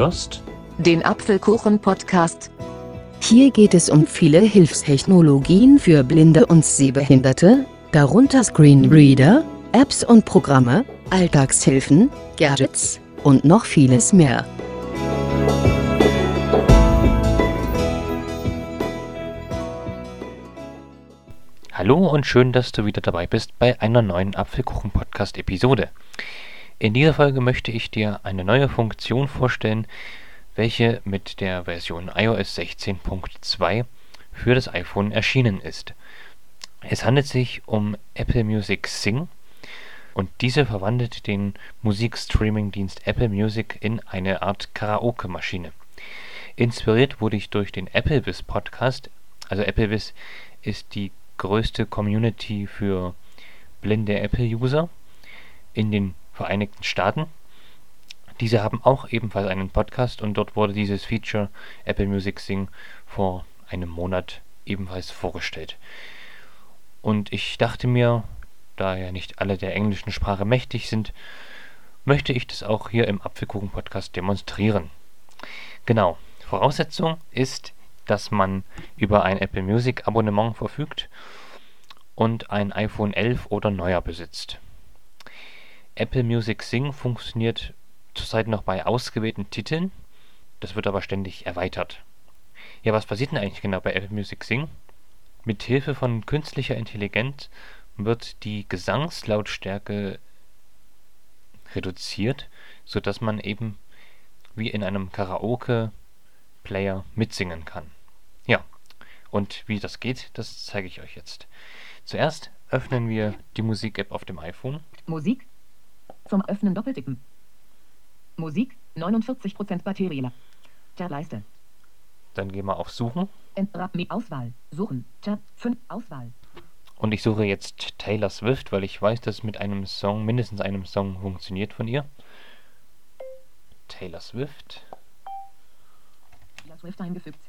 hörst den Apfelkuchen-Podcast. Hier geht es um viele Hilfstechnologien für Blinde und Sehbehinderte, darunter Screenreader, Apps und Programme, Alltagshilfen, Gadgets und noch vieles mehr. Hallo und schön, dass du wieder dabei bist bei einer neuen Apfelkuchen-Podcast-Episode. In dieser Folge möchte ich dir eine neue Funktion vorstellen, welche mit der Version iOS 16.2 für das iPhone erschienen ist. Es handelt sich um Apple Music Sing und diese verwandelt den Musikstreaming-Dienst Apple Music in eine Art Karaoke-Maschine. Inspiriert wurde ich durch den AppleWiz Podcast. Also AppleWiz ist die größte Community für blinde Apple-User in den Vereinigten Staaten diese haben auch ebenfalls einen Podcast und dort wurde dieses Feature Apple Music Sing vor einem Monat ebenfalls vorgestellt. Und ich dachte mir, da ja nicht alle der englischen Sprache mächtig sind, möchte ich das auch hier im Apfelkuchen-Podcast demonstrieren. Genau, Voraussetzung ist, dass man über ein Apple Music Abonnement verfügt und ein iPhone 11 oder neuer besitzt. Apple Music Sing funktioniert zurzeit noch bei ausgewählten Titeln. Das wird aber ständig erweitert. Ja, was passiert denn eigentlich genau bei Apple Music Sing? Mit Hilfe von künstlicher Intelligenz wird die Gesangslautstärke reduziert, sodass man eben wie in einem Karaoke-Player mitsingen kann. Ja, und wie das geht, das zeige ich euch jetzt. Zuerst öffnen wir die Musik-App auf dem iPhone. Musik. Zum Öffnen doppeltippen. Musik, 49% Batterie. Leiste. Dann gehen wir auf Suchen. Auswahl. Suchen. Tab 5. Auswahl. Und ich suche jetzt Taylor Swift, weil ich weiß, dass mit einem Song, mindestens einem Song funktioniert von ihr. Taylor Swift. Taylor Swift eingefügt.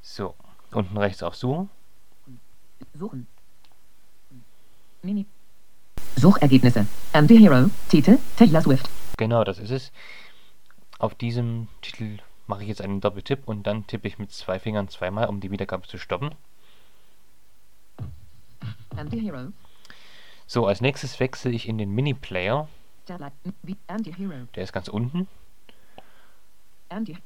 So, unten rechts auf Suchen. Suchen. Mini. Suchergebnisse. Anti-Hero. Titel. Taylor Swift. Genau, das ist es. Auf diesem Titel mache ich jetzt einen Doppeltipp und dann tippe ich mit zwei Fingern zweimal, um die Wiedergabe zu stoppen. Anti-Hero. So, als nächstes wechsle ich in den Mini-Player. Der ist ganz unten. Anti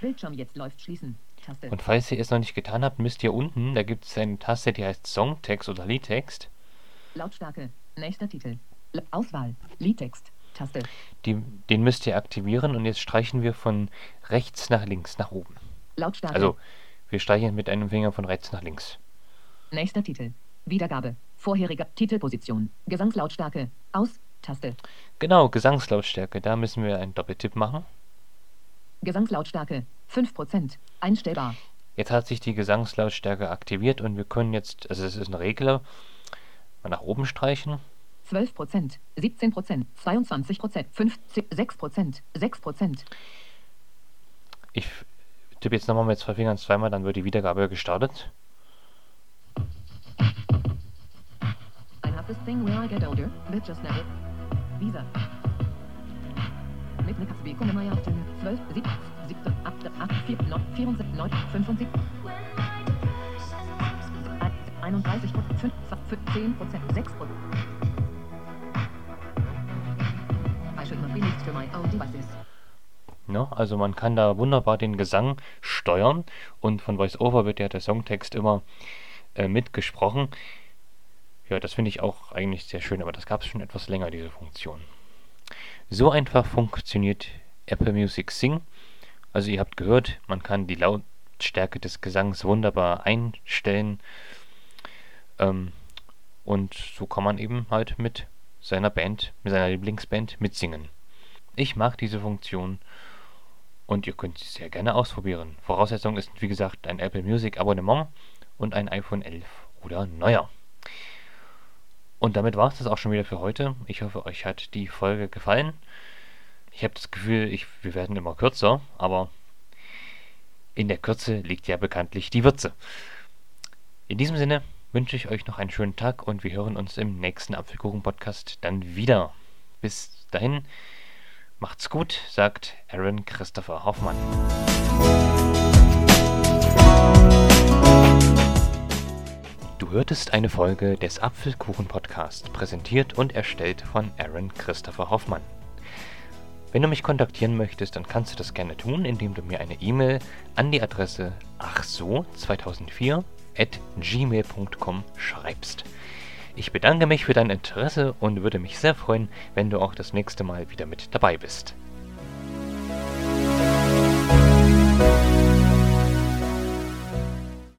Bildschirm jetzt läuft schließen. Taste. Und falls ihr es noch nicht getan habt, müsst ihr unten, da gibt es eine Taste, die heißt Songtext oder Liedtext. Lautstärke. Nächster Titel. Auswahl. Liedtext. Taste. Die, den müsst ihr aktivieren und jetzt streichen wir von rechts nach links, nach oben. Lautstärke. Also, wir streichen mit einem Finger von rechts nach links. Nächster Titel. Wiedergabe. Vorheriger Titelposition. Gesangslautstärke. Aus. Taste. Genau, Gesangslautstärke. Da müssen wir einen Doppeltipp machen. Gesangslautstärke. 5%. Einstellbar. Jetzt hat sich die Gesangslautstärke aktiviert und wir können jetzt, also es ist ein Regler, mal nach oben streichen. 12 Prozent, 17 Prozent, 22 Prozent, 6 Prozent, 6 Prozent. Ich tippe jetzt nochmal mit zwei Fingern zweimal, dann wird die Wiedergabe gestartet. I have this thing where I get older, but just never. Visa. Mit Nikatsbeko Nummer 12, 7, 7, 8, 8, 4, 9, 74, 9, 75. 31 Prozent, 10 Prozent, 6 Prozent. Ja, also man kann da wunderbar den Gesang steuern und von VoiceOver wird ja der Songtext immer äh, mitgesprochen. Ja, das finde ich auch eigentlich sehr schön, aber das gab es schon etwas länger, diese Funktion. So einfach funktioniert Apple Music Sing. Also ihr habt gehört, man kann die Lautstärke des Gesangs wunderbar einstellen. Ähm, und so kann man eben halt mit seiner Band, mit seiner Lieblingsband mitsingen. Ich mag diese Funktion und ihr könnt sie sehr gerne ausprobieren. Voraussetzung ist wie gesagt ein Apple Music Abonnement und ein iPhone 11 oder neuer. Und damit war es das auch schon wieder für heute. Ich hoffe, euch hat die Folge gefallen. Ich habe das Gefühl, ich, wir werden immer kürzer, aber in der Kürze liegt ja bekanntlich die Würze. In diesem Sinne wünsche ich euch noch einen schönen Tag und wir hören uns im nächsten Apfelkuchen-Podcast dann wieder. Bis dahin Macht's gut, sagt Aaron Christopher Hoffmann. Du hörtest eine Folge des Apfelkuchen Podcast, präsentiert und erstellt von Aaron Christopher Hoffmann. Wenn du mich kontaktieren möchtest, dann kannst du das gerne tun, indem du mir eine E-Mail an die Adresse achso2004 at gmail.com schreibst. Ich bedanke mich für dein Interesse und würde mich sehr freuen, wenn du auch das nächste Mal wieder mit dabei bist.